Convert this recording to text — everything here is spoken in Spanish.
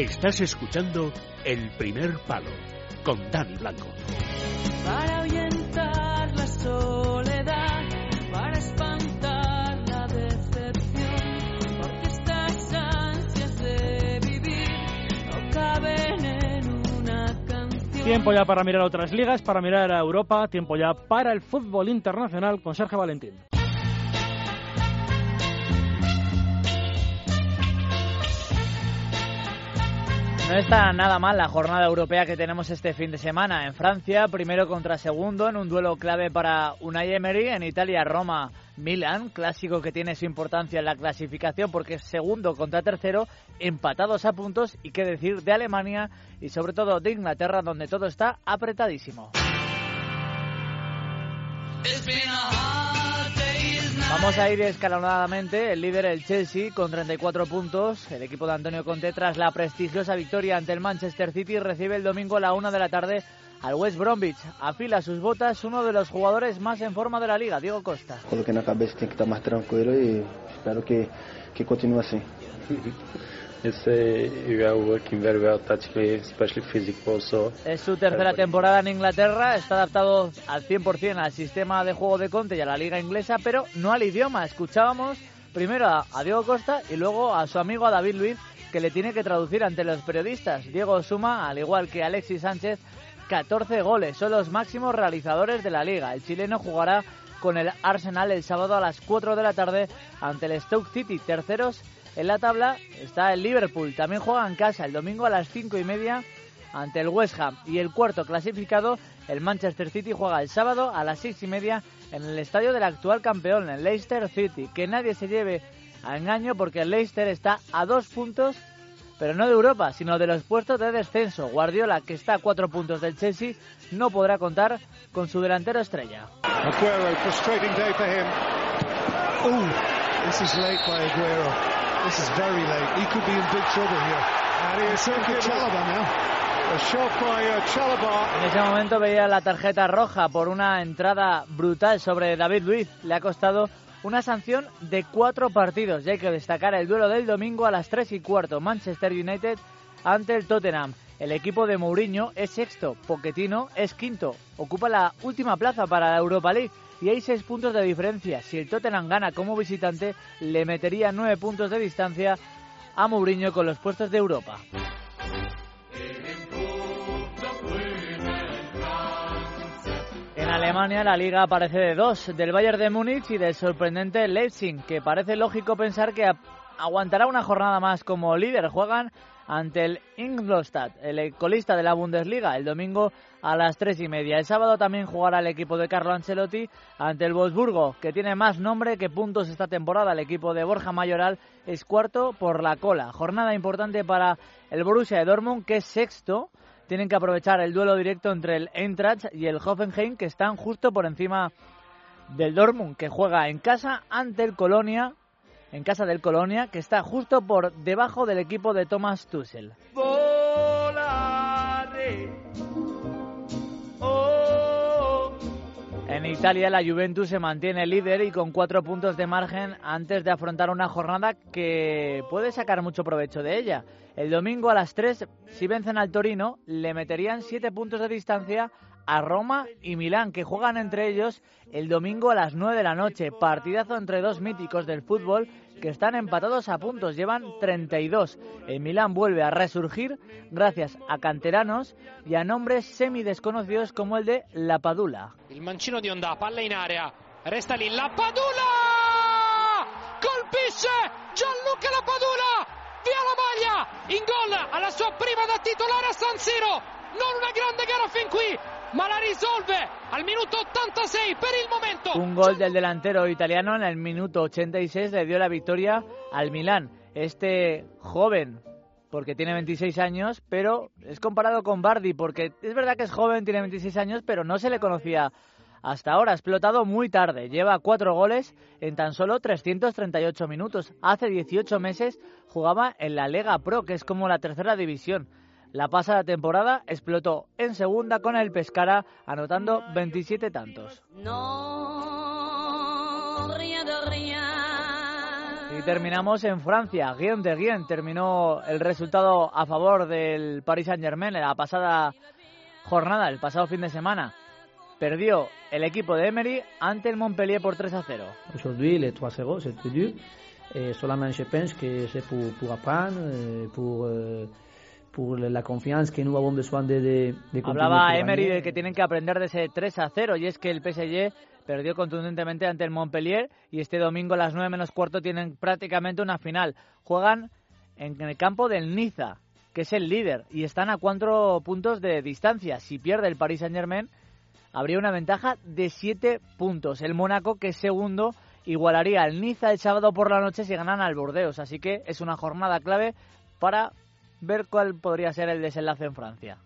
Estás escuchando El Primer Palo con Dani Blanco. Para ahuyentar la soledad, para espantar la decepción, porque estas ansias de vivir no caben en una canción. Tiempo ya para mirar a otras ligas, para mirar a Europa, tiempo ya para el fútbol internacional con Sergio Valentín. No está nada mal la jornada europea que tenemos este fin de semana. En Francia, primero contra segundo, en un duelo clave para Unai Emery. En Italia, Roma, Milan, clásico que tiene su importancia en la clasificación porque es segundo contra tercero, empatados a puntos. Y qué decir de Alemania y sobre todo de Inglaterra, donde todo está apretadísimo. Vamos a ir escalonadamente. El líder, el Chelsea, con 34 puntos. El equipo de Antonio Conte, tras la prestigiosa victoria ante el Manchester City, recibe el domingo a la una de la tarde al West Bromwich. Afila sus botas uno de los jugadores más en forma de la liga, Diego Costa. Coloquei na cabeça que tem que estar mais tranquilo e espero que, que continue assim. Es su tercera temporada en Inglaterra, está adaptado al 100% al sistema de juego de Conte y a la liga inglesa, pero no al idioma. Escuchábamos primero a, Diego Costa y luego a su amigo David Luiz, que le tiene que traducir ante los periodistas. Diego suma, al igual que Alexis Sánchez, 14 goles. Son los máximos realizadores de la liga. El chileno jugará con el Arsenal el sábado a las 4 de la tarde ante el Stoke City, terceros en la tabla está el Liverpool. También juega en casa el domingo a las cinco y media ante el West Ham. Y el cuarto clasificado, el Manchester City, juega el sábado a las seis y media en el estadio del actual campeón, el Leicester City. Que nadie se lleve a engaño porque el Leicester está a dos puntos, pero no de Europa, sino de los puestos de descenso. Guardiola, que está a cuatro puntos del Chelsea, no podrá contar con su delantero estrella. Aguero, frustrating day for him. Ooh, this is late by Aguero. This is very late. He could be in big trouble here. And he's Sergio Chalaba now. A shot by uh. En ese momento veía la tarjeta roja por una entrada brutal sobre David Luiz. Le ha costado una sanción de cuatro partidos. Y hay que destacar el duelo del domingo a las 3 y cuarto. Manchester United ante el Tottenham. El equipo de Mourinho es sexto, Pochettino es quinto. Ocupa la última plaza para la Europa League y hay seis puntos de diferencia. Si el Tottenham gana como visitante, le metería nueve puntos de distancia a Mourinho con los puestos de Europa. En Alemania la liga aparece de dos, del Bayern de Múnich y del sorprendente Leipzig, que parece lógico pensar que aguantará una jornada más como líder. Juegan ante el Ingolstadt, el colista de la Bundesliga, el domingo a las tres y media. El sábado también jugará el equipo de Carlo Ancelotti ante el Wolfsburgo, que tiene más nombre que puntos esta temporada. El equipo de Borja Mayoral es cuarto por la cola. Jornada importante para el Borussia de Dortmund, que es sexto. Tienen que aprovechar el duelo directo entre el Eintracht y el Hoffenheim, que están justo por encima del Dortmund, que juega en casa ante el Colonia, en casa del Colonia, que está justo por debajo del equipo de Thomas Tuchel. Italia la Juventus se mantiene líder y con cuatro puntos de margen antes de afrontar una jornada que puede sacar mucho provecho de ella. El domingo a las 3, si vencen al Torino, le meterían siete puntos de distancia a Roma y Milán, que juegan entre ellos el domingo a las 9 de la noche. Partidazo entre dos míticos del fútbol que están empatados a puntos, llevan 32. El Milán vuelve a resurgir gracias a canteranos y a nombres semi desconocidos como el de La Padula. Il mancino di Onda, palla in area, resta lì La Padula! Colpisce Gianluca La Padula! Via la maglia! In gol alla sua prima da titolare a San Siro! Non una grande gara fin qui, ma la risolve al minuto 86 per il momento. Un gol del delantero italiano en el minuto 86 le dio la victoria al Milán. Este joven, porque tiene 26 años, pero es comparado con Bardi, porque es verdad que es joven, tiene 26 años, pero no se le conocía hasta ahora. Ha explotado muy tarde. Lleva cuatro goles en tan solo 338 minutos. Hace 18 meses jugaba en la Lega Pro, que es como la tercera división. La pasada temporada explotó en segunda con el Pescara, anotando 27 tantos. Non, rien de rien. Y terminamos en Francia. Guillaume de Guillaume terminó el resultado a favor del Paris Saint-Germain en la pasada jornada, el pasado fin de semana. Perdió el equipo de Emery ante el Montpellier por 3 a 0. Aujourd'hui, les 3-0, c'est très dur. Et solamente je pense que c'est pour, pour apprendre, euh, pour, euh, pour la confiance que de, de, de Hablaba Emery de que tienen que aprender de ese 3 a 0 y es que el PSG perdió contundentemente ante el Montpellier y este domingo a las 9 menos cuarto tienen prácticamente una final. Juegan en el campo del Niza, que es el líder, y están a cuatro puntos de distancia. Si pierde el Paris Saint-Germain, habría una ventaja de 7 puntos. El Mónaco, que es segundo, igualaría al Niza el sábado por la noche si ganan al Burdeos. Así que es una jornada clave para ver cuál podría ser el desenlace en Francia.